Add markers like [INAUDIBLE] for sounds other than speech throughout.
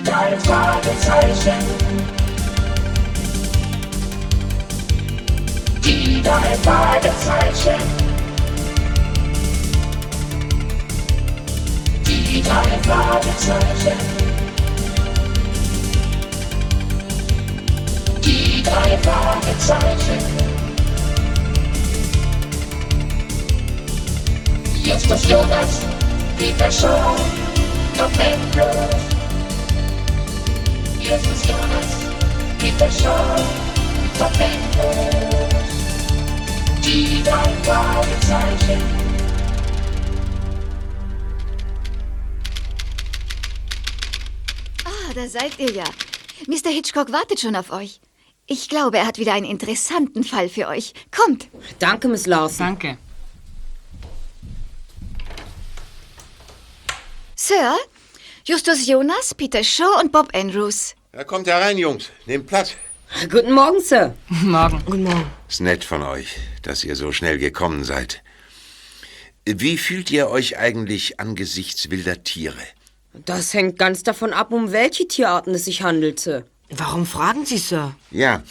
Die drei Fragezeichen. Die drei Fragezeichen. Die drei Fragezeichen. Die drei Fragezeichen. Jetzt ist Jonas, Peter Shaw, Top Andrews. Jonas, Peter Shaw, Top Andrews. Die drei Fragezeichen. Ah, da seid ihr ja. Mr. Hitchcock wartet schon auf euch. Ich glaube, er hat wieder einen interessanten Fall für euch. Kommt. Danke, Miss Lawson. Danke. Sir, Justus Jonas, Peter Shaw und Bob Andrews. Ja, kommt herein, Jungs. Nehmt Platz. Guten Morgen, Sir. [LAUGHS] Morgen. Guten Morgen. Ist nett von euch, dass ihr so schnell gekommen seid. Wie fühlt ihr euch eigentlich angesichts wilder Tiere? Das hängt ganz davon ab, um welche Tierarten es sich handelt, Sir. Warum fragen Sie, Sir? Ja,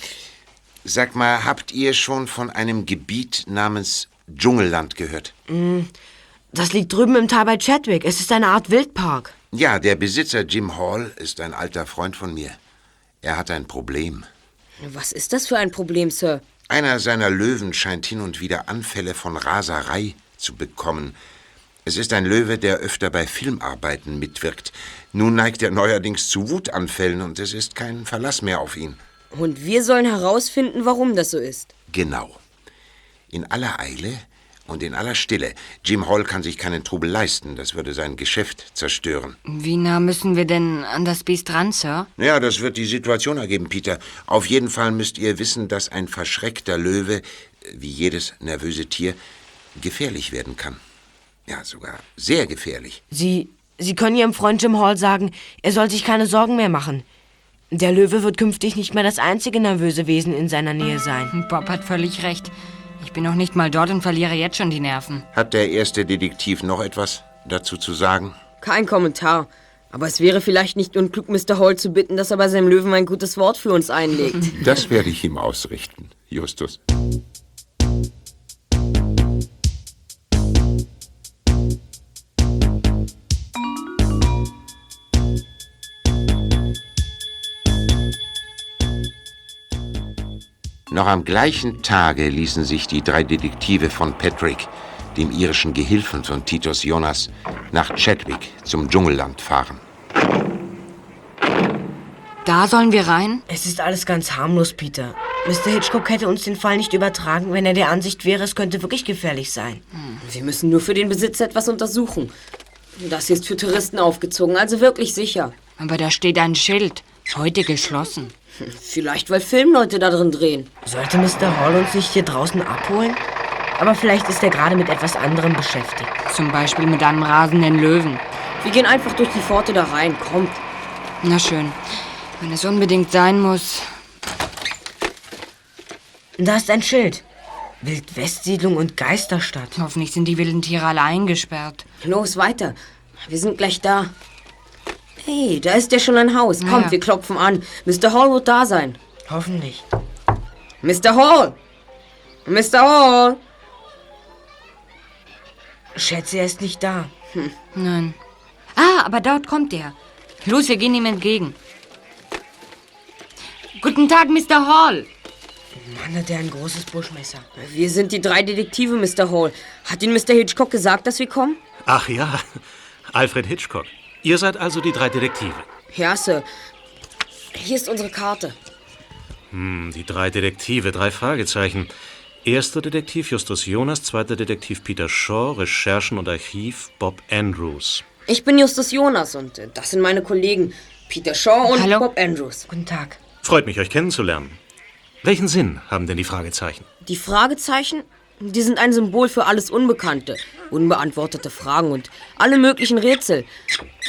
sag mal, habt ihr schon von einem Gebiet namens Dschungelland gehört? Das liegt drüben im Tal bei Chadwick. Es ist eine Art Wildpark. Ja, der Besitzer Jim Hall ist ein alter Freund von mir. Er hat ein Problem. Was ist das für ein Problem, Sir? Einer seiner Löwen scheint hin und wieder Anfälle von Raserei zu bekommen. Es ist ein Löwe, der öfter bei Filmarbeiten mitwirkt. Nun neigt er neuerdings zu Wutanfällen und es ist kein Verlass mehr auf ihn. Und wir sollen herausfinden, warum das so ist. Genau. In aller Eile und in aller Stille. Jim Hall kann sich keinen Trubel leisten, das würde sein Geschäft zerstören. Wie nah müssen wir denn an das Biest ran, Sir? Ja, das wird die Situation ergeben, Peter. Auf jeden Fall müsst ihr wissen, dass ein verschreckter Löwe, wie jedes nervöse Tier, gefährlich werden kann. Ja, sogar sehr gefährlich. Sie, Sie können Ihrem Freund Jim Hall sagen, er soll sich keine Sorgen mehr machen. Der Löwe wird künftig nicht mehr das einzige nervöse Wesen in seiner Nähe sein. Bob hat völlig recht. Ich bin noch nicht mal dort und verliere jetzt schon die Nerven. Hat der erste Detektiv noch etwas dazu zu sagen? Kein Kommentar. Aber es wäre vielleicht nicht unklug, Mr. Hall zu bitten, dass er bei seinem Löwen ein gutes Wort für uns einlegt. Das werde ich ihm ausrichten, Justus. Noch am gleichen Tage ließen sich die drei Detektive von Patrick, dem irischen Gehilfen von Titus Jonas, nach Chadwick zum Dschungelland fahren. Da sollen wir rein? Es ist alles ganz harmlos, Peter. Mr. Hitchcock hätte uns den Fall nicht übertragen, wenn er der Ansicht wäre, es könnte wirklich gefährlich sein. Wir müssen nur für den Besitzer etwas untersuchen. Das hier ist für Touristen aufgezogen, also wirklich sicher. Aber da steht ein Schild. Heute geschlossen. Vielleicht, weil Filmleute da drin drehen. Sollte Mr. Hall uns nicht hier draußen abholen? Aber vielleicht ist er gerade mit etwas anderem beschäftigt. Zum Beispiel mit einem rasenden Löwen. Wir gehen einfach durch die Pforte da rein. Kommt. Na schön. Wenn es unbedingt sein muss. Da ist ein Schild. Wildwestsiedlung und Geisterstadt. Hoffentlich sind die wilden Tiere alle eingesperrt. Los, weiter. Wir sind gleich da. Hey, da ist ja schon ein Haus. Kommt, Ja. wir klopfen an. Mr. Hall wird da sein. Hoffentlich. Mr. Hall! Mr. Hall! Schätze, er ist nicht da. Nein. Ah, aber dort kommt er. Los, wir gehen ihm entgegen. Guten Tag, Mr. Hall. Mann, hat er ein großes Buschmesser. Wir sind die drei Detektive, Mr. Hall. Hat Ihnen Mr. Hitchcock gesagt, dass wir kommen? Ach ja, Alfred Hitchcock. Ihr seid also die drei Detektive. Ja, Sir. Hier ist unsere Karte. Hm, die drei Detektive, drei Fragezeichen. Erster Detektiv Justus Jonas, zweiter Detektiv Peter Shaw, Recherchen und Archiv Bob Andrews. Ich bin Justus Jonas und äh, das sind meine Kollegen Peter Shaw und Hallo. Bob Andrews. Guten Tag. Freut mich, euch kennenzulernen. Welchen Sinn haben denn die Fragezeichen? Die Fragezeichen, die sind ein Symbol für alles Unbekannte, unbeantwortete Fragen und alle möglichen Rätsel.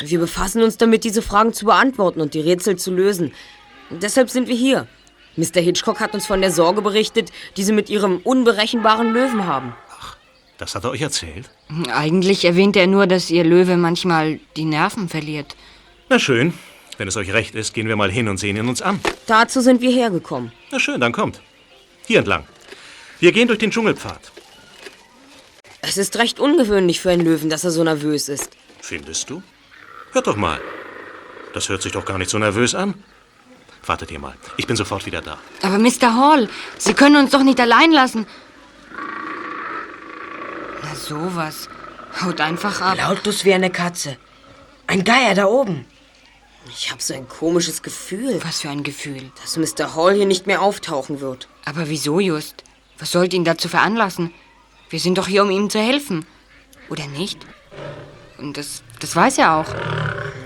Wir befassen uns damit, diese Fragen zu beantworten und die Rätsel zu lösen. Deshalb sind wir hier. Mr. Hitchcock hat uns von der Sorge berichtet, die sie mit ihrem unberechenbaren Löwen haben. Das hat er euch erzählt? Eigentlich erwähnt er nur, dass ihr Löwe manchmal die Nerven verliert. Na schön. Wenn es euch recht ist, gehen wir mal hin und sehen ihn uns an. Dazu sind wir hergekommen. Na schön, dann kommt. Hier entlang. Wir gehen durch den Dschungelpfad. Es ist recht ungewöhnlich für einen Löwen, dass er so nervös ist. Findest du? Hört doch mal. Das hört sich doch gar nicht so nervös an. Wartet ihr mal. Ich bin sofort wieder da. Aber Mr. Hall, Sie können uns doch nicht allein lassen. Na sowas. Haut einfach ab. Lautlos wie eine Katze. Ein Geier da oben. Ich habe so ein komisches Gefühl, Was für ein Gefühl. dass Mr. Hall hier nicht mehr auftauchen wird. Aber wieso just? Was sollte ihn dazu veranlassen? Wir sind doch hier, um ihm zu helfen. Oder nicht? Und das, das weiß er auch.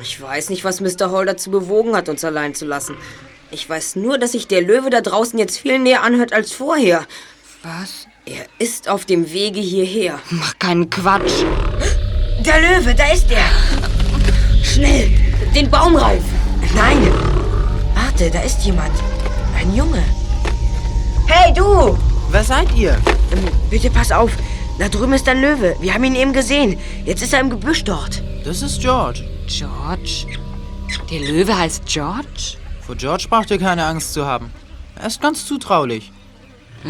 Ich weiß nicht, was Mr. Hall dazu bewogen hat, uns allein zu lassen. Ich weiß nur, dass sich der Löwe da draußen jetzt viel näher anhört als vorher. Was? Er ist auf dem Wege hierher. Mach keinen Quatsch. Der Löwe, da ist er. Schnell, den Baum reifen. Nein. Warte, da ist jemand. Ein Junge. Hey, du! Wer seid ihr? Ähm, bitte pass auf. Da drüben ist ein Löwe. Wir haben ihn eben gesehen. Jetzt ist er im Gebüsch dort. Das ist George. George? Der Löwe heißt George? Vor George braucht ihr keine Angst zu haben. Er ist ganz zutraulich.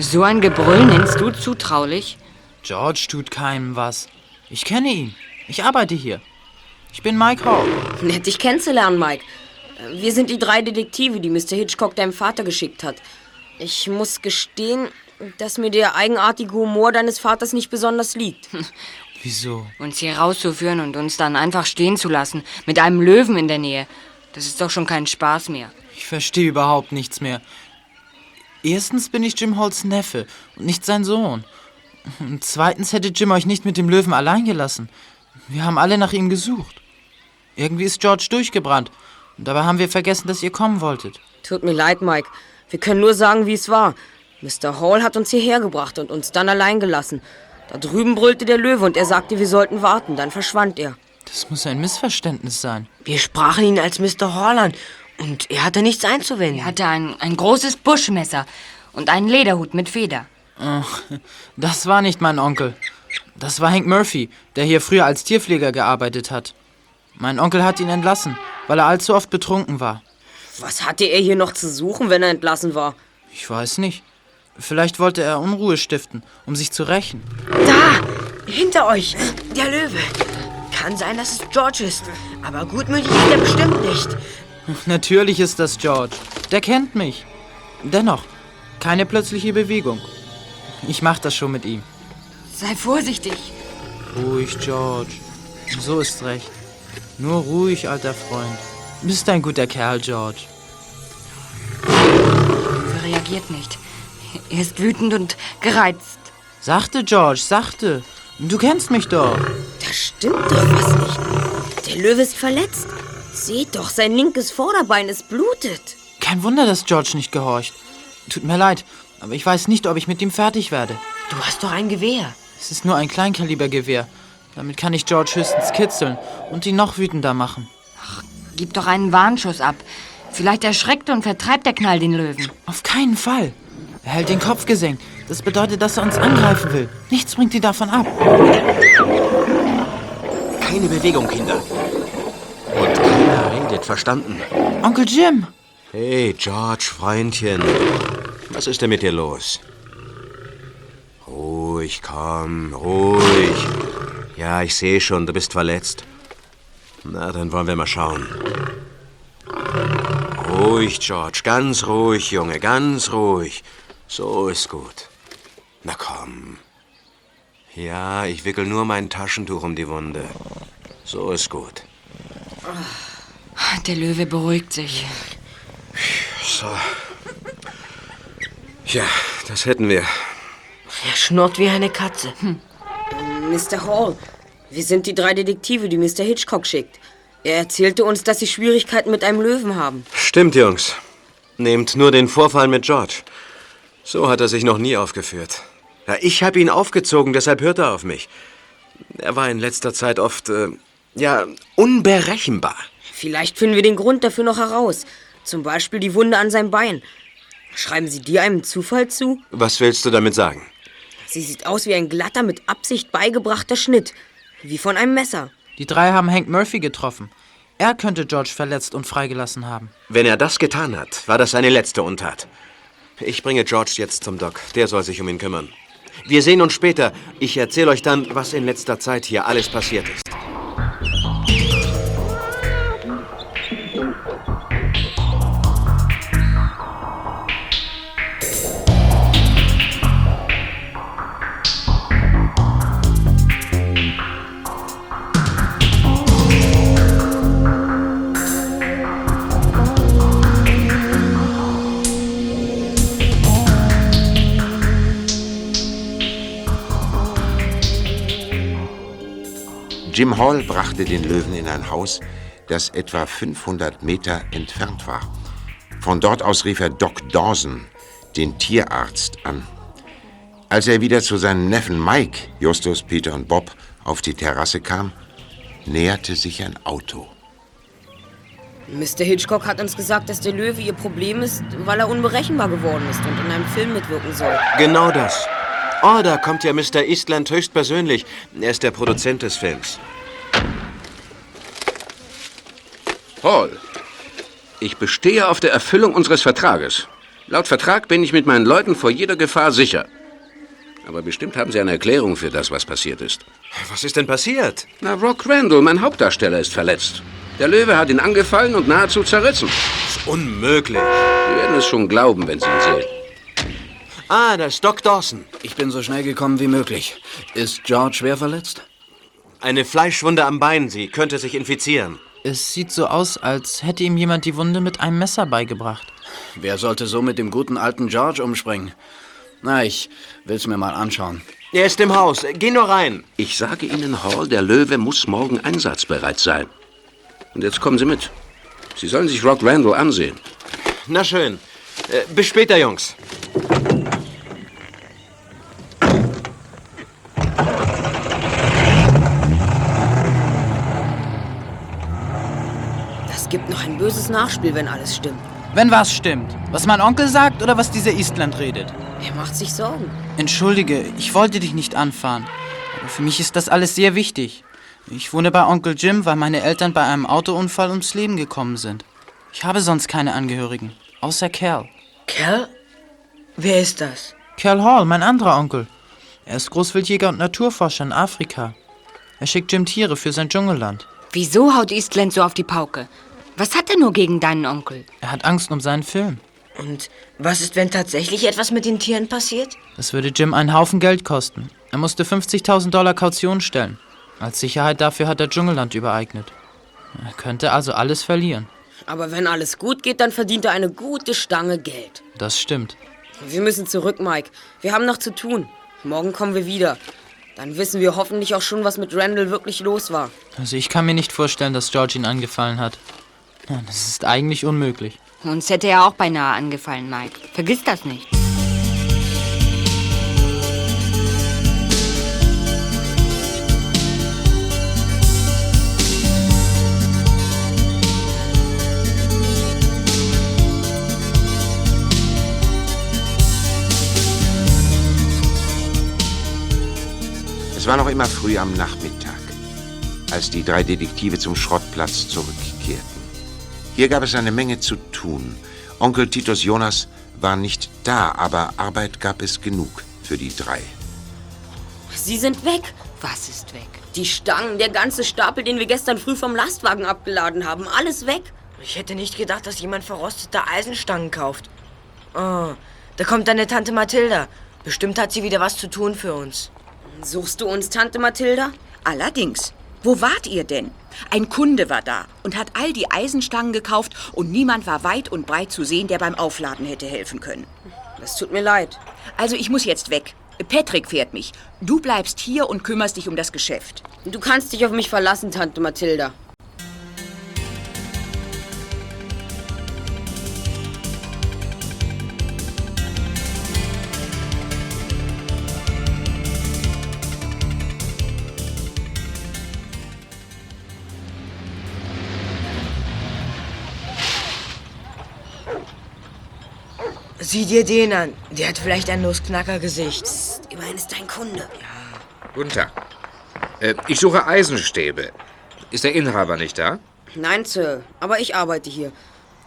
So ein Gebrüll nennst du zutraulich? George tut keinem was. Ich kenne ihn. Ich arbeite hier. Ich bin Mike Hall. Nett, dich kennenzulernen, Mike. Wir sind die drei Detektive, die Mr. Hitchcock deinem Vater geschickt hat. Ich muss gestehen, dass mir der eigenartige Humor deines Vaters nicht besonders liegt. Wieso? Uns hier rauszuführen und uns dann einfach stehen zu lassen, mit einem Löwen in der Nähe. Das ist doch schon kein Spaß mehr. Ich verstehe überhaupt nichts mehr. Erstens bin ich Jim Halls Neffe und nicht sein Sohn. Und zweitens hätte Jim euch nicht mit dem Löwen allein gelassen. Wir haben alle nach ihm gesucht. Irgendwie ist George durchgebrannt. Und dabei haben wir vergessen, dass ihr kommen wolltet. Tut mir leid, Mike. Wir können nur sagen, wie es war. Mr. Hall hat uns hierher gebracht und uns dann allein gelassen. Da drüben brüllte der Löwe und er sagte, wir sollten warten. Dann verschwand er. Das muss ein Missverständnis sein. Wir sprachen ihn als Mr. Hall an. Und er hatte nichts einzuwenden. Er hatte ein, ein großes Buschmesser und einen Lederhut mit Feder. Ach, das war nicht mein Onkel. Das war Hank Murphy, der hier früher als Tierpfleger gearbeitet hat. Mein Onkel hat ihn entlassen, weil er allzu oft betrunken war. Was hatte er hier noch zu suchen, wenn er entlassen war? Ich weiß nicht. Vielleicht wollte er Unruhe stiften, um sich zu rächen. Da! Hinter euch! Der Löwe! Kann sein, dass es George ist. Aber gutmütig ist er bestimmt nicht. [LAUGHS] Natürlich ist das George. Der kennt mich. Dennoch, keine plötzliche Bewegung. Ich mach das schon mit ihm. Sei vorsichtig. Ruhig, George. So ist recht. Nur ruhig, alter Freund. Bist ein guter Kerl, George. Er reagiert nicht. Er ist wütend und gereizt. Sachte, George, sachte. Du kennst mich doch. Da stimmt doch was nicht. Der Löwe ist verletzt. Seht doch, sein linkes Vorderbein ist blutet. Kein Wunder, dass George nicht gehorcht. Tut mir leid, aber ich weiß nicht, ob ich mit ihm fertig werde. Du hast doch ein Gewehr. Es ist nur ein Kleinkalibergewehr. Damit kann ich George höchstens kitzeln und ihn noch wütender machen. Gib doch einen Warnschuss ab. Vielleicht erschreckt und vertreibt der Knall den Löwen. Auf keinen Fall. Er hält den Kopf gesenkt. Das bedeutet, dass er uns angreifen will. Nichts bringt ihn davon ab. Keine Bewegung, Kinder. Und keiner redet, verstanden? Onkel Jim! Hey, George, Freundchen. Was ist denn mit dir los? Ruhig, komm, ruhig. Ja, ich sehe schon, du bist verletzt. Na, dann wollen wir mal schauen. Ruhig, George, ganz ruhig, Junge, ganz ruhig. So ist gut. Na komm. Ja, ich wickel nur mein Taschentuch um die Wunde. So ist gut. Der Löwe beruhigt sich. So. Ja, das hätten wir. Er schnurrt wie eine Katze. Mr. Hall, wir sind die drei Detektive, die Mr. Hitchcock schickt. Er erzählte uns, dass sie Schwierigkeiten mit einem Löwen haben. Stimmt, Jungs. Nehmt nur den Vorfall mit George. So hat er sich noch nie aufgeführt. Ja, ich habe ihn aufgezogen, deshalb hört er auf mich. Er war in letzter Zeit oft, äh, ja, unberechenbar. Vielleicht finden wir den Grund dafür noch heraus. Zum Beispiel die Wunde an seinem Bein. Schreiben Sie dir einem Zufall zu? Was willst du damit sagen? Sie sieht aus wie ein glatter, mit Absicht beigebrachter Schnitt. Wie von einem Messer. Die drei haben Hank Murphy getroffen. Er könnte George verletzt und freigelassen haben. Wenn er das getan hat, war das seine letzte Untat. Ich bringe George jetzt zum Doc. Der soll sich um ihn kümmern. Wir sehen uns später. Ich erzähle euch dann, was in letzter Zeit hier alles passiert ist. Jim Hall brachte den Löwen in ein Haus, das etwa 500 Meter entfernt war. Von dort aus rief er Doc Dawson, den Tierarzt, an. Als er wieder zu seinen Neffen Mike, Justus, Peter und Bob auf die Terrasse kam, näherte sich ein Auto. Mr. Hitchcock hat uns gesagt, dass der Löwe ihr Problem ist, weil er unberechenbar geworden ist und in einem Film mitwirken soll. Genau das. Oh, da kommt ja Mr. Eastland höchstpersönlich. Er ist der Produzent des Films. Paul, ich bestehe auf der Erfüllung unseres Vertrages. Laut Vertrag bin ich mit meinen Leuten vor jeder Gefahr sicher. Aber bestimmt haben Sie eine Erklärung für das, was passiert ist. Was ist denn passiert? Na, Rock Randall, mein Hauptdarsteller, ist verletzt. Der Löwe hat ihn angefallen und nahezu zerrissen. Das ist unmöglich. Sie werden es schon glauben, wenn Sie ihn sehen. Ah, das ist Doc Dawson. Ich bin so schnell gekommen wie möglich. Ist George schwer verletzt? Eine Fleischwunde am Bein. Sie könnte sich infizieren. Es sieht so aus, als hätte ihm jemand die Wunde mit einem Messer beigebracht. Wer sollte so mit dem guten alten George umspringen? Na, ich will's mir mal anschauen. Er ist im Haus. Geh nur rein. Ich sage Ihnen, Hall, der Löwe muss morgen einsatzbereit sein. Und jetzt kommen Sie mit. Sie sollen sich Rock Randall ansehen. Na schön. Äh, bis später, Jungs. Gibt noch ein böses Nachspiel, wenn alles stimmt. Wenn was stimmt. Was mein Onkel sagt oder was dieser Eastland redet. Er macht sich Sorgen. Entschuldige, ich wollte dich nicht anfahren. Aber für mich ist das alles sehr wichtig. Ich wohne bei Onkel Jim, weil meine Eltern bei einem Autounfall ums Leben gekommen sind. Ich habe sonst keine Angehörigen, außer Cal. Cal? Wer ist das? Cal Hall, mein anderer Onkel. Er ist Großwildjäger und Naturforscher in Afrika. Er schickt Jim Tiere für sein Dschungelland. Wieso haut Eastland so auf die Pauke? Was hat er nur gegen deinen Onkel? Er hat Angst um seinen Film. Und was ist, wenn tatsächlich etwas mit den Tieren passiert? Das würde Jim einen Haufen Geld kosten. Er musste 50.000 Dollar Kaution stellen. Als Sicherheit dafür hat er Dschungelland übereignet. Er könnte also alles verlieren. Aber wenn alles gut geht, dann verdient er eine gute Stange Geld. Das stimmt. Wir müssen zurück, Mike. Wir haben noch zu tun. Morgen kommen wir wieder. Dann wissen wir hoffentlich auch schon, was mit Randall wirklich los war. Also ich kann mir nicht vorstellen, dass George ihn angefallen hat. Das ist eigentlich unmöglich. Uns hätte er auch beinahe angefallen, Mike. Vergiss das nicht. Es war noch immer früh am Nachmittag, als die drei Detektive zum Schrottplatz zurückkehrten. Hier gab es eine Menge zu tun. Onkel Titus Jonas war nicht da, aber Arbeit gab es genug für die drei. Sie sind weg. Was ist weg? Die Stangen, der ganze Stapel, den wir gestern früh vom Lastwagen abgeladen haben, alles weg. Ich hätte nicht gedacht, dass jemand verrostete Eisenstangen kauft. Oh, da kommt deine Tante Mathilda. Bestimmt hat sie wieder was zu tun für uns. Suchst du uns, Tante Mathilda? Allerdings. Wo wart ihr denn? Ein Kunde war da und hat all die Eisenstangen gekauft und niemand war weit und breit zu sehen, der beim Aufladen hätte helfen können. Das tut mir leid. Also ich muss jetzt weg. Patrick fährt mich. Du bleibst hier und kümmerst dich um das Geschäft. Du kannst dich auf mich verlassen, Tante Mathilda. Sieh dir den an. Der hat vielleicht ein Nussknacker-Gesicht. Immerhin ist dein Kunde. Guten Tag. Äh, ich suche Eisenstäbe. Ist der Inhaber nicht da? Nein, Sir, aber ich arbeite hier.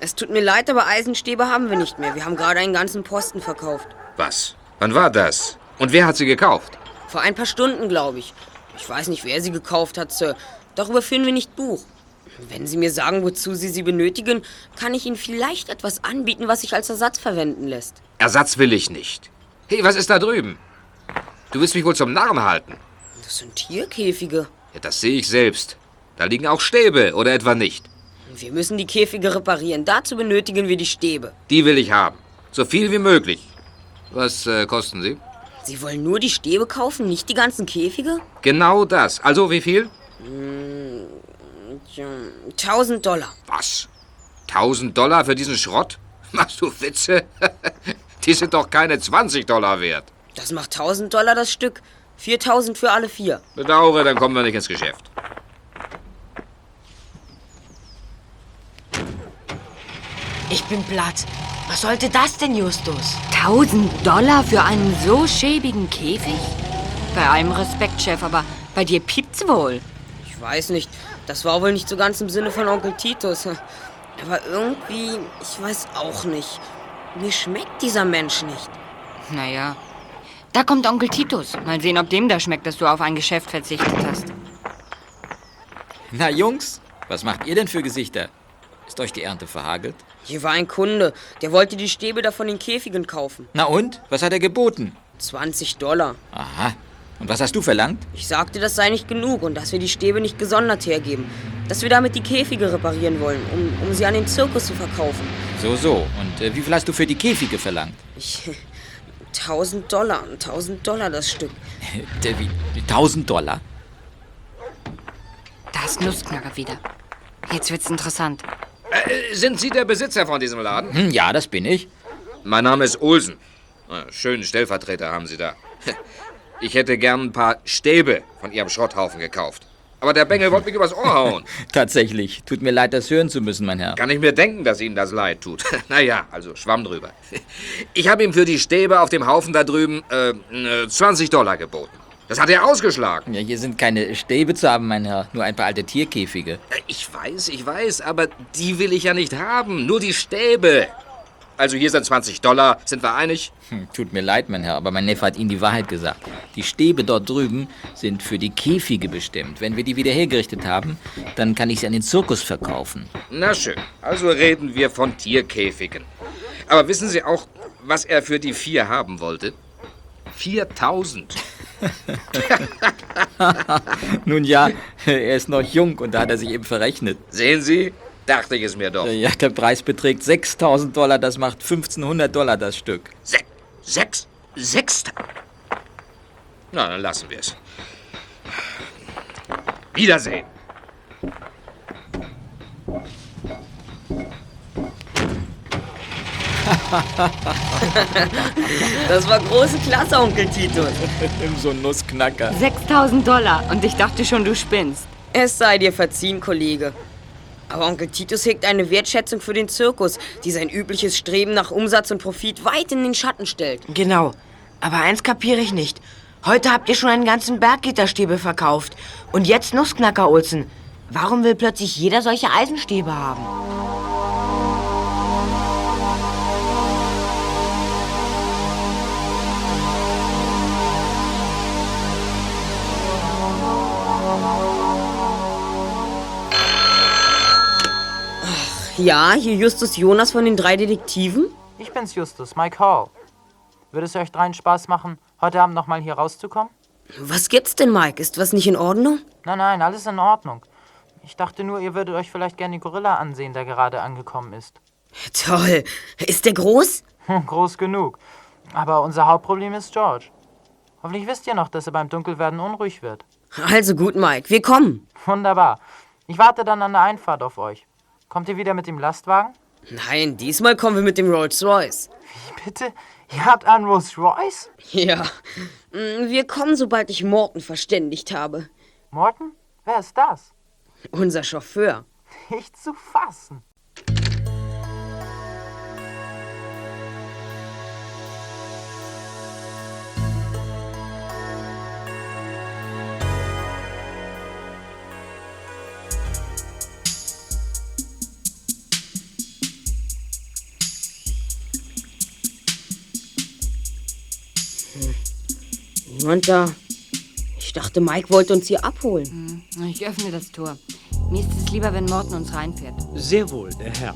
Es tut mir leid, aber Eisenstäbe haben wir nicht mehr. Wir haben gerade einen ganzen Posten verkauft. Was? Wann war das? Und wer hat sie gekauft? Vor ein paar Stunden, glaube ich. Ich weiß nicht, wer sie gekauft hat, Sir. Darüber führen wir nicht Buch. Wenn Sie mir sagen, wozu Sie sie benötigen, kann ich Ihnen vielleicht etwas anbieten, was sich als Ersatz verwenden lässt. Ersatz will ich nicht. Hey, was ist da drüben? Du willst mich wohl zum Narren halten? Das sind Tierkäfige. Ja, das sehe ich selbst. Da liegen auch Stäbe, oder etwa nicht? Wir müssen die Käfige reparieren. Dazu benötigen wir die Stäbe. Die will ich haben. So viel wie möglich. Was äh, kosten sie? Sie wollen nur die Stäbe kaufen, nicht die ganzen Käfige? Genau das. Also wie viel? Hm, tja, 1000 Dollar. Was? 1000 Dollar für diesen Schrott? [LAUGHS] Machst du Witze? [LAUGHS] Die sind doch keine 20 Dollar wert. Das macht 1000 Dollar das Stück. 4000 für alle vier. Bedauere, dann kommen wir nicht ins Geschäft. Ich bin platt. Was sollte das denn, Justus? 1000 Dollar für einen so schäbigen Käfig? Bei allem Respekt, Chef, aber bei dir piept's wohl. Ich weiß nicht. Das war wohl nicht so ganz im Sinne von Onkel Titus. Aber irgendwie, ich weiß auch nicht. Mir schmeckt dieser Mensch nicht. Naja, da kommt Onkel Titus. Mal sehen, ob dem da schmeckt, dass du auf ein Geschäft verzichtet hast. Na, Jungs, was macht ihr denn für Gesichter? Ist euch die Ernte verhagelt? Hier war ein Kunde, der wollte die Stäbe da von den Käfigen kaufen. Na und? Was hat er geboten? 20 Dollar. Aha. Und was hast du verlangt? Ich sagte, das sei nicht genug und dass wir die Stäbe nicht gesondert hergeben. Dass wir damit die Käfige reparieren wollen, um, um sie an den Zirkus zu verkaufen. So, so. Und äh, wie viel hast du für die Käfige verlangt? Ich. 1000 Dollar. 1000 Dollar das Stück. [LAUGHS] Der, wie, 1000 Dollar? Da ist Nussknacker wieder. Jetzt wird's interessant. Äh, sind Sie der Besitzer von diesem Laden? Hm, ja, das bin ich. Mein Name ist Olsen. Ah, Schönen Stellvertreter haben Sie da. [LAUGHS] Ich hätte gern ein paar Stäbe von Ihrem Schrotthaufen gekauft. Aber der Bengel wollte mich übers Ohr hauen. [LAUGHS] Tatsächlich. Tut mir leid, das hören zu müssen, mein Herr. Kann ich mir denken, dass Ihnen das leid tut. [LAUGHS] naja, also Schwamm drüber. Ich habe ihm für die Stäbe auf dem Haufen da drüben äh, 20 Dollar geboten. Das hat er ausgeschlagen. Ja, hier sind keine Stäbe zu haben, mein Herr. Nur ein paar alte Tierkäfige. Ich weiß, ich weiß, aber die will ich ja nicht haben. Nur die Stäbe. Also hier sind 20 Dollar. Sind wir einig? Hm, tut mir leid, mein Herr, aber mein Neffe hat Ihnen die Wahrheit gesagt. Die Stäbe dort drüben sind für die Käfige bestimmt. Wenn wir die wieder hergerichtet haben, dann kann ich sie an den Zirkus verkaufen. Na schön. Also reden wir von Tierkäfigen. Aber wissen Sie auch, was er für die vier haben wollte? 4000. [LAUGHS] Nun ja, er ist noch jung und da hat er sich eben verrechnet. Sehen Sie? Dachte ich es mir doch. Ja, der Preis beträgt 6000 Dollar, das macht 1500 Dollar das Stück. Se sechs? Sechs? Na, dann lassen wir es. Wiedersehen. [LAUGHS] das war große Klasse, Onkel Titus. [LAUGHS] so ein Nussknacker. 6000 Dollar und ich dachte schon, du spinnst. Es sei dir verziehen, Kollege. Aber Onkel Titus hegt eine Wertschätzung für den Zirkus, die sein übliches Streben nach Umsatz und Profit weit in den Schatten stellt. Genau. Aber eins kapiere ich nicht. Heute habt ihr schon einen ganzen Berg Gitterstäbe verkauft. Und jetzt Nussknacker, Olsen. Warum will plötzlich jeder solche Eisenstäbe haben? Ja, hier Justus Jonas von den drei Detektiven? Ich bin's, Justus, Mike Hall. Würde es euch dreien Spaß machen, heute Abend noch mal hier rauszukommen? Was gibt's denn, Mike? Ist was nicht in Ordnung? Nein, nein, alles in Ordnung. Ich dachte nur, ihr würdet euch vielleicht gerne den Gorilla ansehen, der gerade angekommen ist. Toll. Ist der groß? groß genug. Aber unser Hauptproblem ist George. Hoffentlich wisst ihr noch, dass er beim Dunkelwerden unruhig wird. Also gut, Mike, wir kommen. Wunderbar. Ich warte dann an der Einfahrt auf euch. Kommt ihr wieder mit dem Lastwagen? Nein, diesmal kommen wir mit dem Rolls Royce. Wie bitte? Ihr habt einen Rolls Royce? Ja. Mm, Wir kommen, sobald ich Morton verständigt habe. Morton? Wer ist das? Unser Chauffeur. Nicht zu fassen. Da. Ich dachte, Mike wollte uns hier abholen. Ich öffne das Tor. Mir ist es lieber, wenn Morten uns reinfährt. Sehr wohl, der Herr.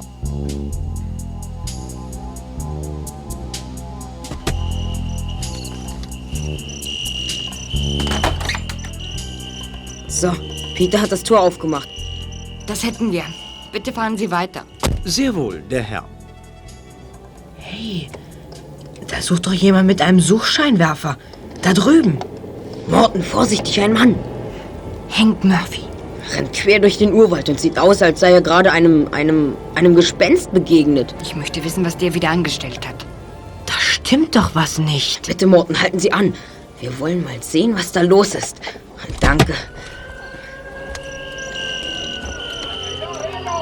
So, Peter hat das Tor aufgemacht. Das hätten wir. Bitte fahren Sie weiter. Sehr wohl, der Herr. Hey, da sucht doch jemand mit einem Suchscheinwerfer. Da drüben. Morten, vorsichtig, ein Mann. Hank Murphy. Rennt quer durch den Urwald und sieht aus, als sei er gerade einem, einem, einem Gespenst begegnet. Ich möchte wissen, was der wieder angestellt hat. Da stimmt doch was nicht. Bitte, Morten, halten Sie an. Wir wollen mal sehen, was da los ist. Danke.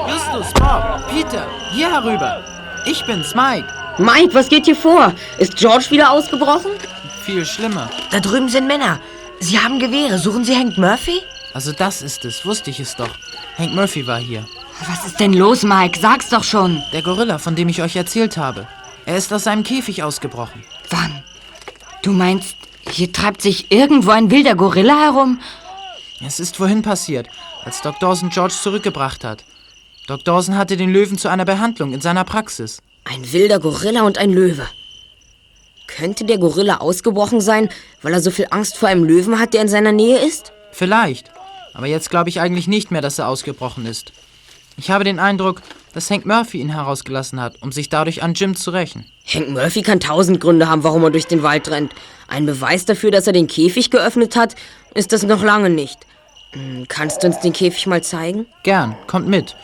Justus, Bob, Peter, hier herüber. Ich bin's, Mike. Mike, was geht hier vor? Ist George wieder ausgebrochen? Viel schlimmer. Da drüben sind Männer. Sie haben Gewehre. Suchen Sie Hank Murphy? Also das ist es, wusste ich es doch. Hank Murphy war hier. Was ist denn los, Mike? Sag's doch schon. Der Gorilla, von dem ich euch erzählt habe. Er ist aus seinem Käfig ausgebrochen. Wann? Du meinst, hier treibt sich irgendwo ein wilder Gorilla herum? Es ist vorhin passiert, als Doc Dawson George zurückgebracht hat. Doc Dawson hatte den Löwen zu einer Behandlung in seiner Praxis. Ein wilder Gorilla und ein Löwe. Könnte der Gorilla ausgebrochen sein, weil er so viel Angst vor einem Löwen hat, der in seiner Nähe ist? Vielleicht. Aber jetzt glaube ich eigentlich nicht mehr, dass er ausgebrochen ist. Ich habe den Eindruck, dass Hank Murphy ihn herausgelassen hat, um sich dadurch an Jim zu rächen. Hank Murphy kann tausend Gründe haben, warum er durch den Wald rennt. Ein Beweis dafür, dass er den Käfig geöffnet hat, ist das noch lange nicht. Hm, Kannst du uns den Käfig mal zeigen? Gern, kommt mit.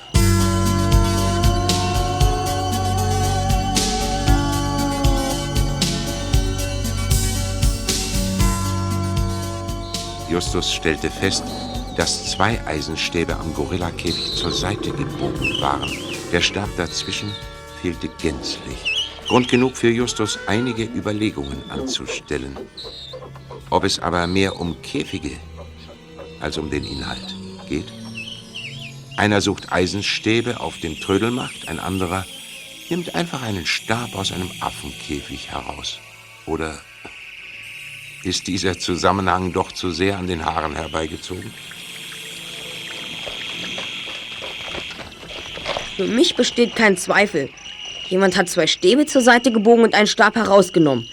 Justus stellte fest, dass zwei Eisenstäbe am Gorillakäfig zur Seite gebogen waren. Der Stab dazwischen fehlte gänzlich. Grund genug für Justus, einige Überlegungen anzustellen. Ob es aber mehr um Käfige als um den Inhalt geht? Einer sucht Eisenstäbe auf dem Trödelmarkt, ein anderer nimmt einfach einen Stab aus einem Affenkäfig heraus. Oder ist dieser Zusammenhang doch zu sehr an den Haaren herbeigezogen? Für mich besteht kein Zweifel. Jemand hat zwei Stäbe zur Seite gebogen und einen Stab herausgenommen.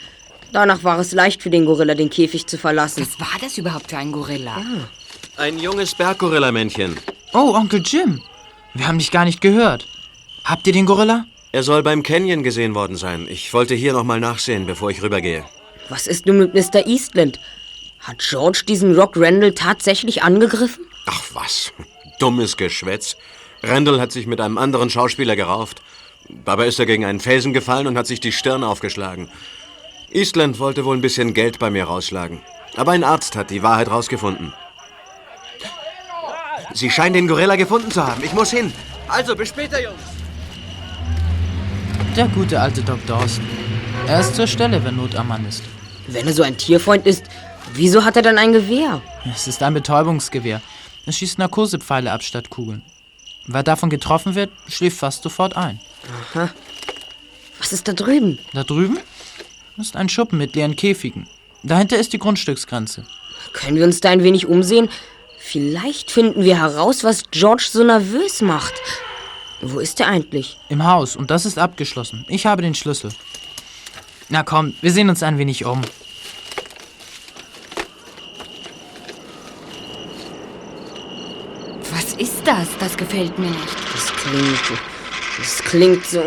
Danach war es leicht für den Gorilla, den Käfig zu verlassen. Was war das überhaupt für ein Gorilla? Ein junges Berggorillamännchen. Oh, Onkel Jim. Wir haben dich gar nicht gehört. Habt ihr den Gorilla? Er soll beim Canyon gesehen worden sein. Ich wollte hier noch mal nachsehen, bevor ich rübergehe. Was ist nun mit Mr. Eastland? Hat George diesen Rock Randall tatsächlich angegriffen? Ach was, [LAUGHS] dummes Geschwätz. Randall hat sich mit einem anderen Schauspieler gerauft. Dabei ist er gegen einen Felsen gefallen und hat sich die Stirn aufgeschlagen. Eastland wollte wohl ein bisschen Geld bei mir rausschlagen. Aber ein Arzt hat die Wahrheit rausgefunden. Sie scheinen den Gorilla gefunden zu haben. Ich muss hin. Also, bis später, Jungs. Der gute alte Doc Dawson. Er ist zur Stelle, wenn Not am Mann ist. Wenn er so ein Tierfreund ist, wieso hat er dann ein Gewehr? Es ist ein Betäubungsgewehr. Es schießt Narkosepfeile ab statt Kugeln. Wer davon getroffen wird, schläft fast sofort ein. Aha. Was ist da drüben? Da drüben ist ein Schuppen mit leeren Käfigen. Dahinter ist die Grundstücksgrenze. Können wir uns da ein wenig umsehen? Vielleicht finden wir heraus, was George so nervös macht. Wo ist er eigentlich? Im Haus und das ist abgeschlossen. Ich habe den Schlüssel. Na komm, wir sehen uns ein wenig um. Was ist das? Das gefällt mir nicht. Das klingt. Das klingt so.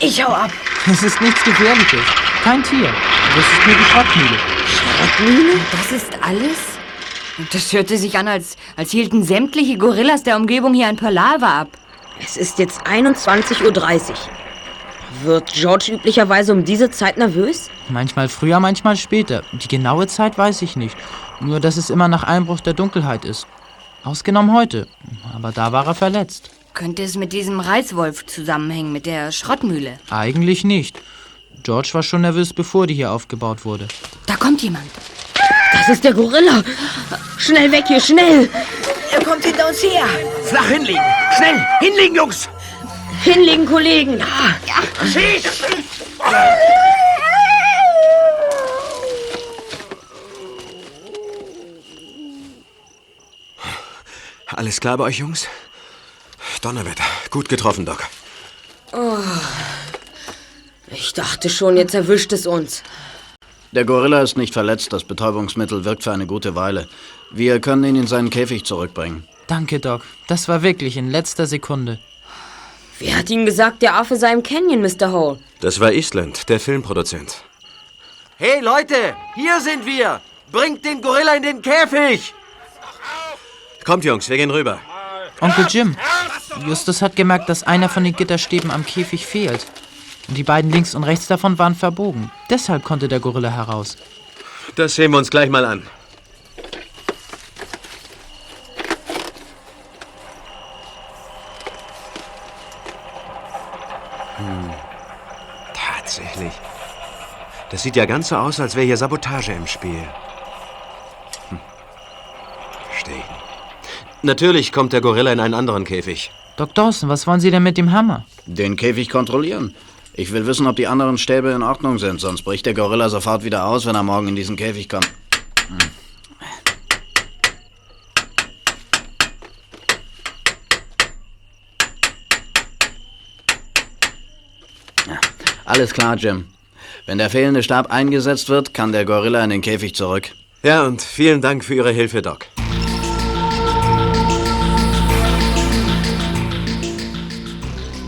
Ich hau ab. Es ist nichts Gefährliches. Kein Tier. Das ist nur die Schrottmühle. Schrottmühle? Das ist alles? Das hörte sich an, als, als hielten sämtliche Gorillas der Umgebung hier ein Palaver ab. Es ist jetzt 21.30 Uhr. Wird George üblicherweise um diese Zeit nervös? Manchmal früher, manchmal später. Die genaue Zeit weiß ich nicht. Nur, dass es immer nach Einbruch der Dunkelheit ist. Ausgenommen heute. Aber da war er verletzt. Könnte es mit diesem Reißwolf zusammenhängen, mit der Schrottmühle? Eigentlich nicht. George war schon nervös, bevor die hier aufgebaut wurde. Da kommt jemand. Das ist der Gorilla. Schnell weg hier, schnell. Er kommt hinter uns her. Flach hinlegen. Schnell, hinlegen, Jungs. Hinlegen, Kollegen. Alles klar bei euch, Jungs? Donnerwetter. Gut getroffen, Doc. Oh. Ich dachte schon, jetzt erwischt es uns. Der Gorilla ist nicht verletzt. Das Betäubungsmittel wirkt für eine gute Weile. Wir können ihn in seinen Käfig zurückbringen. Danke, Doc. Das war wirklich in letzter Sekunde. Wer hat Ihnen gesagt, der Affe sei im Canyon, Mr. Hall? Das war Eastland, der Filmproduzent. Hey Leute, hier sind wir! Bringt den Gorilla in den Käfig! Kommt, Jungs, wir gehen rüber. Onkel Jim, Justus hat gemerkt, dass einer von den Gitterstäben am Käfig fehlt. Und die beiden links und rechts davon waren verbogen. Deshalb konnte der Gorilla heraus. Das sehen wir uns gleich mal an. Hm. Tatsächlich. Das sieht ja ganz so aus, als wäre hier Sabotage im Spiel. Hm. Verstehe ich nicht. Natürlich kommt der Gorilla in einen anderen Käfig. Doc Dawson, was wollen Sie denn mit dem Hammer? Den Käfig kontrollieren. Ich will wissen, ob die anderen Stäbe in Ordnung sind, sonst bricht der Gorilla sofort wieder aus, wenn er morgen in diesen Käfig kommt. Hm. Ja, alles klar, Jim. Wenn der fehlende Stab eingesetzt wird, kann der Gorilla in den Käfig zurück. Ja, und vielen Dank für Ihre Hilfe, Doc.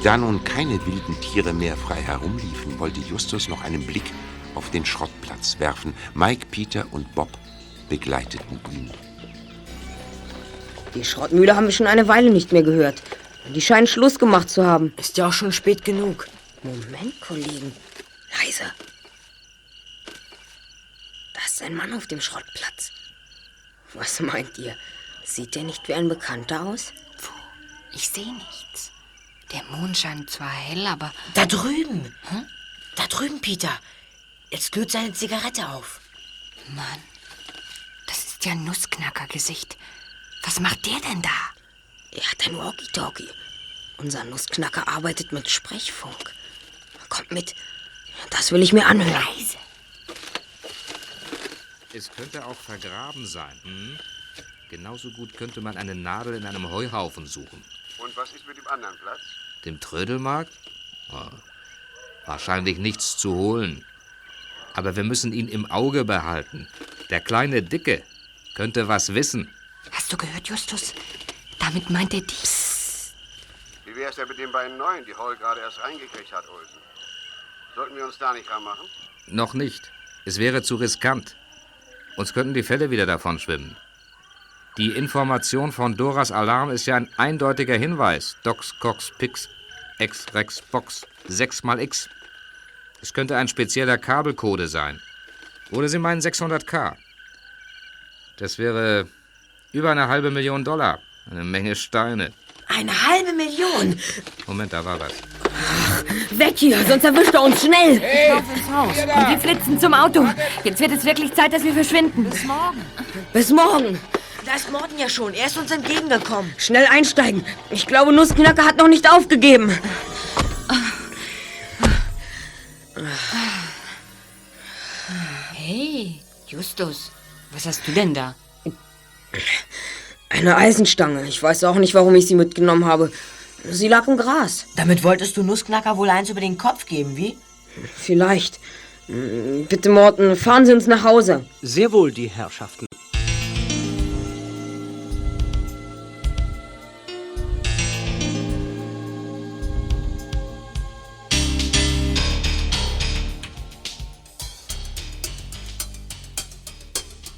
Da nun keine wilden Tiere mehr frei herumliefen, wollte Justus noch einen Blick auf den Schrottplatz werfen. Mike, Peter und Bob begleiteten ihn. Die Schrottmühle haben wir schon eine Weile nicht mehr gehört. Die scheinen Schluss gemacht zu haben. Ist ja auch schon spät genug. Moment, Kollegen. Leise. Da ist ein Mann auf dem Schrottplatz. Was meint ihr? Sieht der nicht wie ein Bekannter aus? Ich sehe nichts. Der Mond scheint zwar hell, aber. Da drüben. Da drüben, Peter. Jetzt glüht seine Zigarette auf. Mann, das ist ja ein Nussknacker-Gesicht. Was macht der denn da? Er hat ein Walkie-Talkie. Unser Nussknacker arbeitet mit Sprechfunk. Kommt mit. Das will ich mir anhören. Leise. Es könnte auch vergraben sein. Hm? Genauso gut könnte man eine Nadel in einem Heuhaufen suchen. Und was ist mit dem anderen Platz? Dem Trödelmarkt? Ah, wahrscheinlich nichts zu holen. Aber wir müssen ihn im Auge behalten. Der kleine Dicke könnte was wissen. Hast du gehört, Justus? Damit meint er die. Wie wär's denn mit den beiden Neuen, die Hall gerade erst reingekriegt hat, Olsen? Sollten wir uns da nicht ranmachen? Noch nicht. Es wäre zu riskant. Uns könnten die Fälle wieder davon schwimmen. Die Information von Doras Alarm ist ja ein eindeutiger Hinweis. Dox, Cox, Pix, X, Rex, Box, 6 mal X. Es könnte ein spezieller Kabelcode sein. Oder Sie meinen 600k. Das wäre über eine halbe Million Dollar. Eine Menge Steine. Eine halbe Million. Moment, da war was. Weg hier, sonst erwischt er uns schnell. Ich lauf ins Haus. Und wir flitzen zum Auto. Jetzt wird es wirklich Zeit, dass wir verschwinden. Bis morgen. Bis morgen. Da ist Morten ja schon. Er ist uns entgegengekommen. Schnell einsteigen. Ich glaube, Nussknacker hat noch nicht aufgegeben. Hey, Justus, was hast du denn da? Eine Eisenstange. Ich weiß auch nicht, warum ich sie mitgenommen habe. Sie lag im Gras. Damit wolltest du Nussknacker wohl eins über den Kopf geben, wie? Vielleicht. Mm, Bitte, Morten, fahren Sie uns nach Hause. Sehr wohl, die Herrschaften.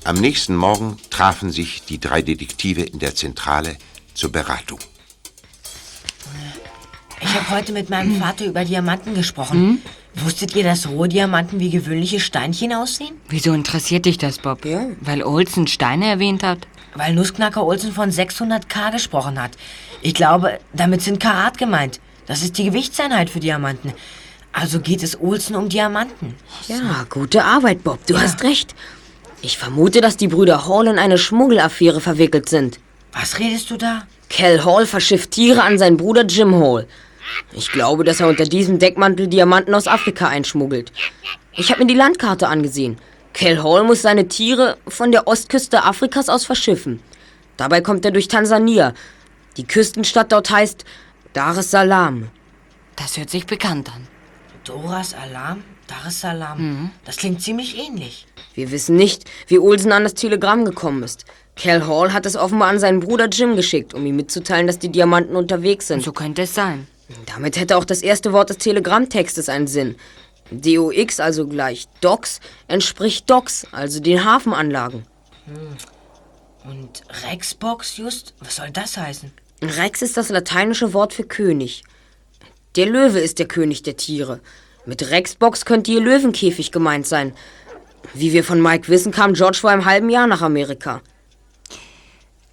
Am nächsten Morgen trafen sich die drei Detektive in der Zentrale zur Beratung. Ich habe heute mit meinem Vater über Diamanten gesprochen. Wusstet ihr, dass rohe Diamanten wie gewöhnliche Steinchen aussehen? Wieso interessiert dich das, Bob? Weil Olsen Steine erwähnt hat? Weil Nussknacker Olsen von 600k gesprochen hat. Ich glaube, damit sind Karat gemeint. Das ist die Gewichtseinheit für Diamanten. Also geht es Olsen um Diamanten. Ja, gute Arbeit, Bob. Du hast recht. Ich vermute, dass die Brüder Hall in eine Schmuggelaffäre verwickelt sind. Was redest du da? Cal Hall verschifft Tiere an seinen Bruder Jim Hall. Ich glaube, dass er unter diesem Deckmantel Diamanten aus Afrika einschmuggelt. Ich habe mir die Landkarte angesehen. Cal Hall muss seine Tiere von der Ostküste Afrikas aus verschiffen. Dabei kommt er durch Tansania. Die Küstenstadt dort heißt Dar es Salaam. Das hört sich bekannt an. Doras Alarm? Dar es Salaam. Das klingt ziemlich ähnlich. Wir wissen nicht, wie Olsen an das Telegramm gekommen ist. Cal Hall hat es offenbar an seinen Bruder Jim geschickt, um ihm mitzuteilen, dass die Diamanten unterwegs sind. So könnte es sein. Damit hätte auch das erste Wort des Telegrammtextes einen Sinn. DOX, also gleich Docks, entspricht Docks, also den Hafenanlagen. Hm. Und Rexbox, just? Was soll das heißen? Rex ist das lateinische Wort für König. Der Löwe ist der König der Tiere. Mit Rexbox könnte ihr Löwenkäfig gemeint sein. Wie wir von Mike wissen, kam George vor einem halben Jahr nach Amerika.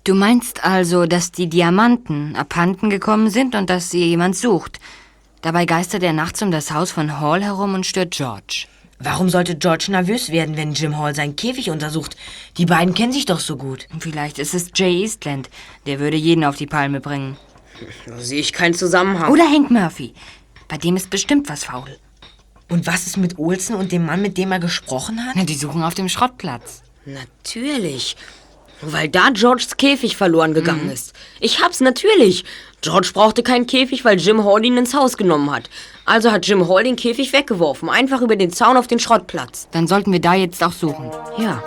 Du meinst also, dass die Diamanten abhanden gekommen sind und dass sie jemand sucht. Dabei geistert er nachts um das Haus von Hall herum und stört George. Warum sollte George nervös werden, wenn Jim Hall seinen Käfig untersucht? Die beiden kennen sich doch so gut. Vielleicht ist es Jay Eastland. Der würde jeden auf die Palme bringen. Da sehe ich keinen Zusammenhang. Oder Hank Murphy. Bei dem ist bestimmt was faul. Und was ist mit Olsen und dem Mann, mit dem er gesprochen hat? Na, die suchen auf dem Schrottplatz. Natürlich. Weil da Georges Käfig verloren gegangen mhm. ist. Ich hab's natürlich. George brauchte keinen Käfig, weil Jim Hall ihn ins Haus genommen hat. Also hat Jim Hall den Käfig weggeworfen, einfach über den Zaun auf den Schrottplatz. Dann sollten wir da jetzt auch suchen. Ja.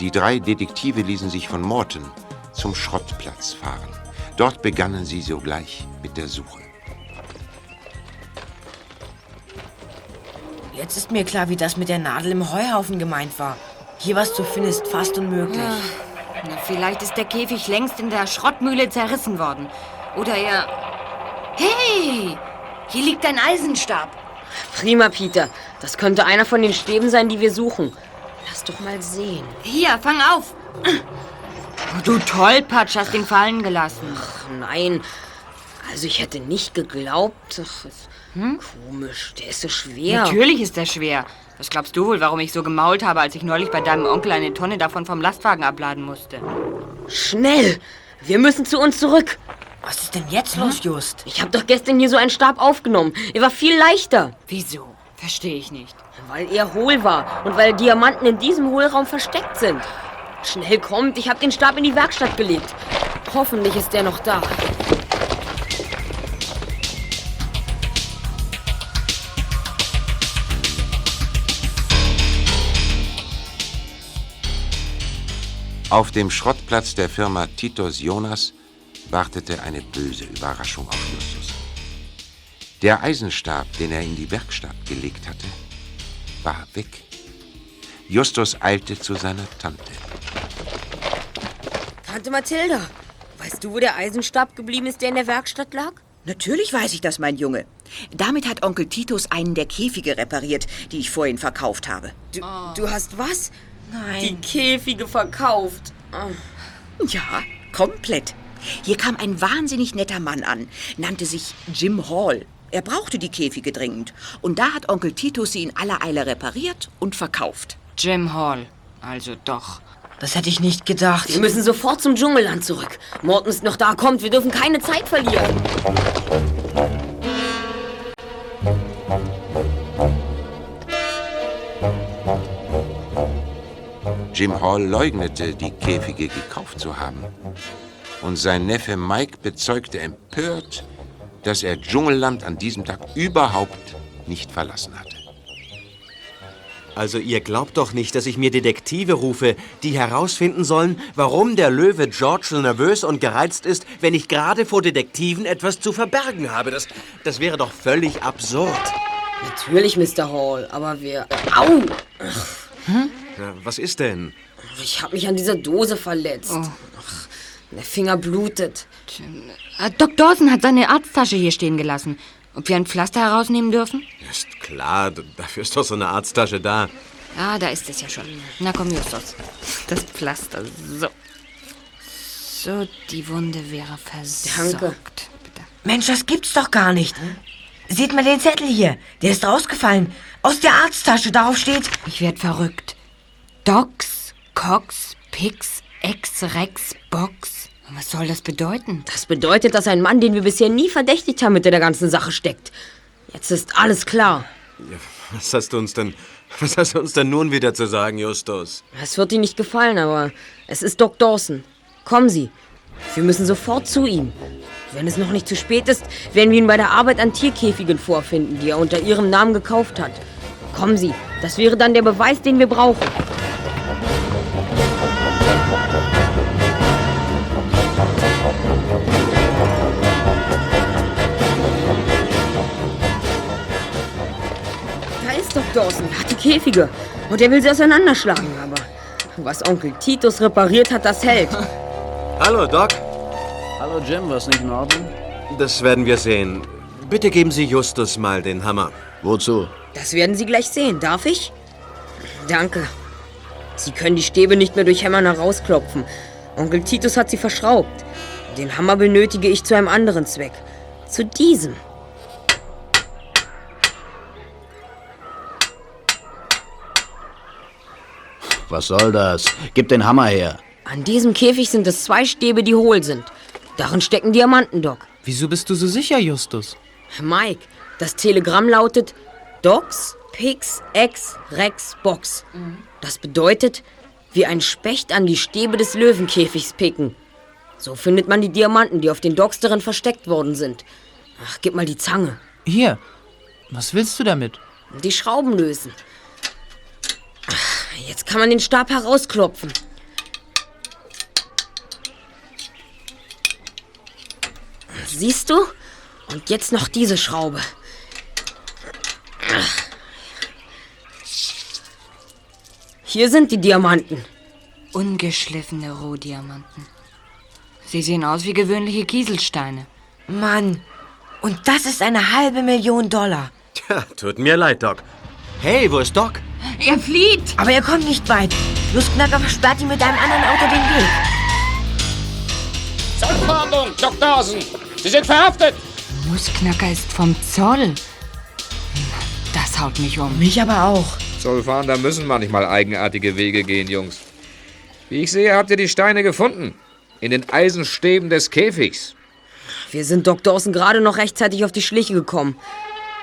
Die drei Detektive ließen sich von Morton zum Schrottplatz fahren. Dort begannen sie sogleich mit der Suche. Jetzt ist mir klar, wie das mit der Nadel im Heuhaufen gemeint war. Hier was zu finden ist fast unmöglich. Ja. Na, vielleicht ist der Käfig längst in der Schrottmühle zerrissen worden. Oder er... Hey! Hier liegt ein Eisenstab. Prima, Peter. Das könnte einer von den Stäben sein, die wir suchen. Lass doch mal sehen. Hier, fang auf. Du Tollpatsch, hast ihn fallen gelassen. Ach, nein. Also ich hätte nicht geglaubt. Ach, hm? Komisch, der ist so schwer. Natürlich ist er schwer. Was glaubst du wohl, warum ich so gemault habe, als ich neulich bei deinem Onkel eine Tonne davon vom Lastwagen abladen musste? Schnell! Wir müssen zu uns zurück. Was ist denn jetzt hm? los, Just? Ich habe doch gestern hier so einen Stab aufgenommen. Er war viel leichter. Wieso? Verstehe ich nicht. Weil er hohl war und weil Diamanten in diesem Hohlraum versteckt sind. Schnell kommt, ich habe den Stab in die Werkstatt gelegt. Hoffentlich ist er noch da. Auf dem Schrottplatz der Firma Titus Jonas wartete eine böse Überraschung auf Justus. Der Eisenstab, den er in die Werkstatt gelegt hatte, war weg. Justus eilte zu seiner Tante. Tante Mathilda, weißt du, wo der Eisenstab geblieben ist, der in der Werkstatt lag? Natürlich weiß ich das, mein Junge. Damit hat Onkel Titus einen der Käfige repariert, die ich vorhin verkauft habe. Du, oh. du hast was? Nein. Die Käfige verkauft. Oh. Ja, komplett. Hier kam ein wahnsinnig netter Mann an, nannte sich Jim Hall. Er brauchte die Käfige dringend. Und da hat Onkel Titus sie in aller Eile repariert und verkauft. Jim Hall. Also doch. Das hätte ich nicht gedacht. Wir müssen sofort zum Dschungelland zurück. Morton ist noch da. Kommt, wir dürfen keine Zeit verlieren. Jim Hall leugnete, die Käfige gekauft zu haben. Und sein Neffe Mike bezeugte empört, dass er Dschungelland an diesem Tag überhaupt nicht verlassen hatte. Also ihr glaubt doch nicht, dass ich mir Detektive rufe, die herausfinden sollen, warum der Löwe George so nervös und gereizt ist, wenn ich gerade vor Detektiven etwas zu verbergen habe. Das, das wäre doch völlig absurd. Natürlich, Mr. Hall, aber wir... Au! Hm? Ja, was ist denn? Ich habe mich an dieser Dose verletzt. Oh. Ach, der Finger blutet. Doc Dawson hat seine Arzttasche hier stehen gelassen. Ob wir ein Pflaster herausnehmen dürfen? Ist klar, dafür ist doch so eine Arzttasche da. Ah, da ist es ja schon. Na komm, Justus. Das Pflaster. So. So, die Wunde wäre versorgt. Danke. Bitte. Mensch, das gibt's doch gar nicht. Hm? Seht mal den Zettel hier. Der ist rausgefallen. Aus der Arzttasche. Darauf steht... Ich werd verrückt. Docs, Cox, Pix, Ex, Rex, Box. Was soll das bedeuten? Das bedeutet, dass ein Mann, den wir bisher nie verdächtigt haben, mit der ganzen Sache steckt. Jetzt ist alles klar. Ja, was hast du uns denn Was hast du uns denn nun wieder zu sagen, Justus? Es wird Ihnen nicht gefallen, aber es ist Doc Dawson. Kommen Sie. Wir müssen sofort zu ihm. Wenn es noch nicht zu spät ist, werden wir ihn bei der Arbeit an Tierkäfigen vorfinden, die er unter Ihrem Namen gekauft hat. Kommen Sie. Das wäre dann der Beweis, den wir brauchen. Dawson. Er hat die Käfige. Und er will sie auseinanderschlagen. Aber was Onkel Titus repariert hat, das hält. Hallo, Doc. Hallo, Jim. Was nicht in Ordnung? Das werden wir sehen. Bitte geben Sie Justus mal den Hammer. Wozu? Das werden Sie gleich sehen. Darf ich? Danke. Sie können die Stäbe nicht mehr durch Hämmern herausklopfen. Onkel Titus hat sie verschraubt. Den Hammer benötige ich zu einem anderen Zweck. Zu diesem. Was soll das? Gib den Hammer her. An diesem Käfig sind es zwei Stäbe, die hohl sind. Darin stecken Diamanten, Doc. Wieso bist du so sicher, Justus? Mike, das Telegramm lautet Docs, Pix, Ex, Rex, Box. Das bedeutet, wie ein Specht an die Stäbe des Löwenkäfigs picken. So findet man die Diamanten, die auf den Docks darin versteckt worden sind. Ach, gib mal die Zange. Hier. Was willst du damit? Die Schrauben lösen. Ach, Jetzt kann man den Stab herausklopfen. Siehst du? Und jetzt noch diese Schraube. Hier sind die Diamanten. Ungeschliffene Rohdiamanten. Sie sehen aus wie gewöhnliche Kieselsteine. Mann, und das ist eine halbe Million Dollar. Tja, tut mir leid, Doc. Hey, wo ist Doc? Er flieht. Aber er kommt nicht weit. Lustknacker versperrt ihm mit einem anderen Auto den Weg. Zollfahndung, Doc Dawson. Sie sind verhaftet. Nussknacker ist vom Zoll. Das haut mich um. Mich aber auch. Zollfahnder müssen manchmal eigenartige Wege gehen, Jungs. Wie ich sehe, habt ihr die Steine gefunden. In den Eisenstäben des Käfigs. Wir sind Doc Dawson gerade noch rechtzeitig auf die Schliche gekommen.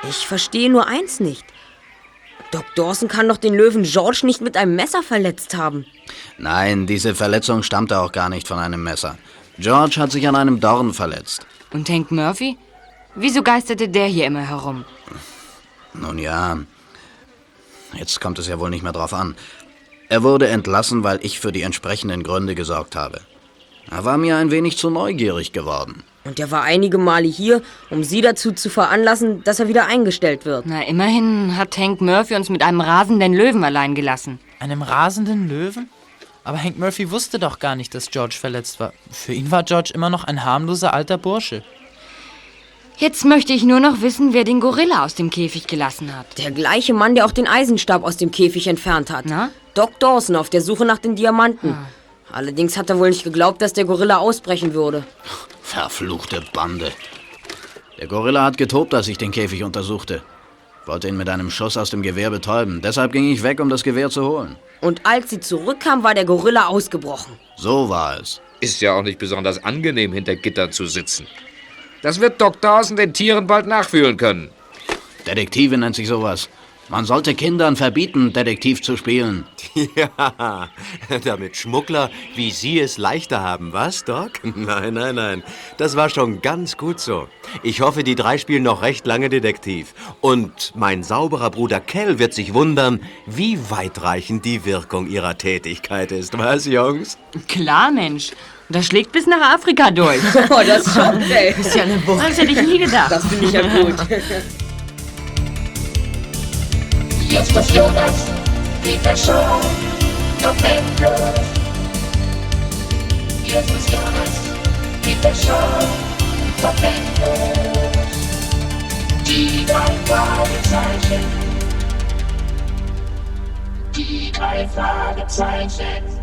Ich verstehe nur eins nicht. Doc Dawson kann doch den Löwen George nicht mit einem Messer verletzt haben. Nein, diese Verletzung stammte auch gar nicht von einem Messer. George hat sich an einem Dorn verletzt. Und Hank Murphy? Wieso geisterte der hier immer herum? Nun ja, jetzt kommt es ja wohl nicht mehr drauf an. Er wurde entlassen, weil ich für die entsprechenden Gründe gesorgt habe. Er war mir ein wenig zu neugierig geworden. Und er war einige Male hier, um Sie dazu zu veranlassen, dass er wieder eingestellt wird. Na, immerhin hat Hank Murphy uns mit einem rasenden Löwen allein gelassen. Einem rasenden Löwen? Aber Hank Murphy wusste doch gar nicht, dass George verletzt war. Für ihn war George immer noch ein harmloser alter Bursche. Jetzt möchte ich nur noch wissen, wer den Gorilla aus dem Käfig gelassen hat. Der gleiche Mann, der auch den Eisenstab aus dem Käfig entfernt hat. Na? Doc Dawson auf der Suche nach den Diamanten. Allerdings hat er wohl nicht geglaubt, dass der Gorilla ausbrechen würde. Verfluchte Bande. Der Gorilla hat getobt, als ich den Käfig untersuchte. Wollte ihn mit einem Schuss aus dem Gewehr betäuben. Deshalb ging ich weg, um das Gewehr zu holen. Und als sie zurückkam, war der Gorilla ausgebrochen. So war es. Ist ja auch nicht besonders angenehm, hinter Gittern zu sitzen. Das wird Doc Dawson den Tieren bald nachfühlen können. Detektive nennt sich sowas. Man sollte Kindern verbieten, Detektiv zu spielen. [LAUGHS] Ja, damit Schmuggler wie Sie es leichter haben, was, Doc? [LAUGHS] Nein, nein, nein. Das war schon ganz gut so. Ich hoffe, die drei spielen noch recht lange Detektiv. Und mein sauberer Bruder Kell wird sich wundern, wie weitreichend die Wirkung ihrer Tätigkeit ist. Was, Jungs? Klar, Mensch. Das schlägt bis nach Afrika durch. [LAUGHS] Oh, das schon, ey. Ist ja eine Wucht. Das hätte ich nie gedacht. Das finde ich ja gut. Jetzt ist Jonas, Peter Shaw, Doc Andrews. Jetzt ist Jonas, Peter Shaw, Doc Andrews. Die drei Fragezeichen. Die drei Fragezeichen.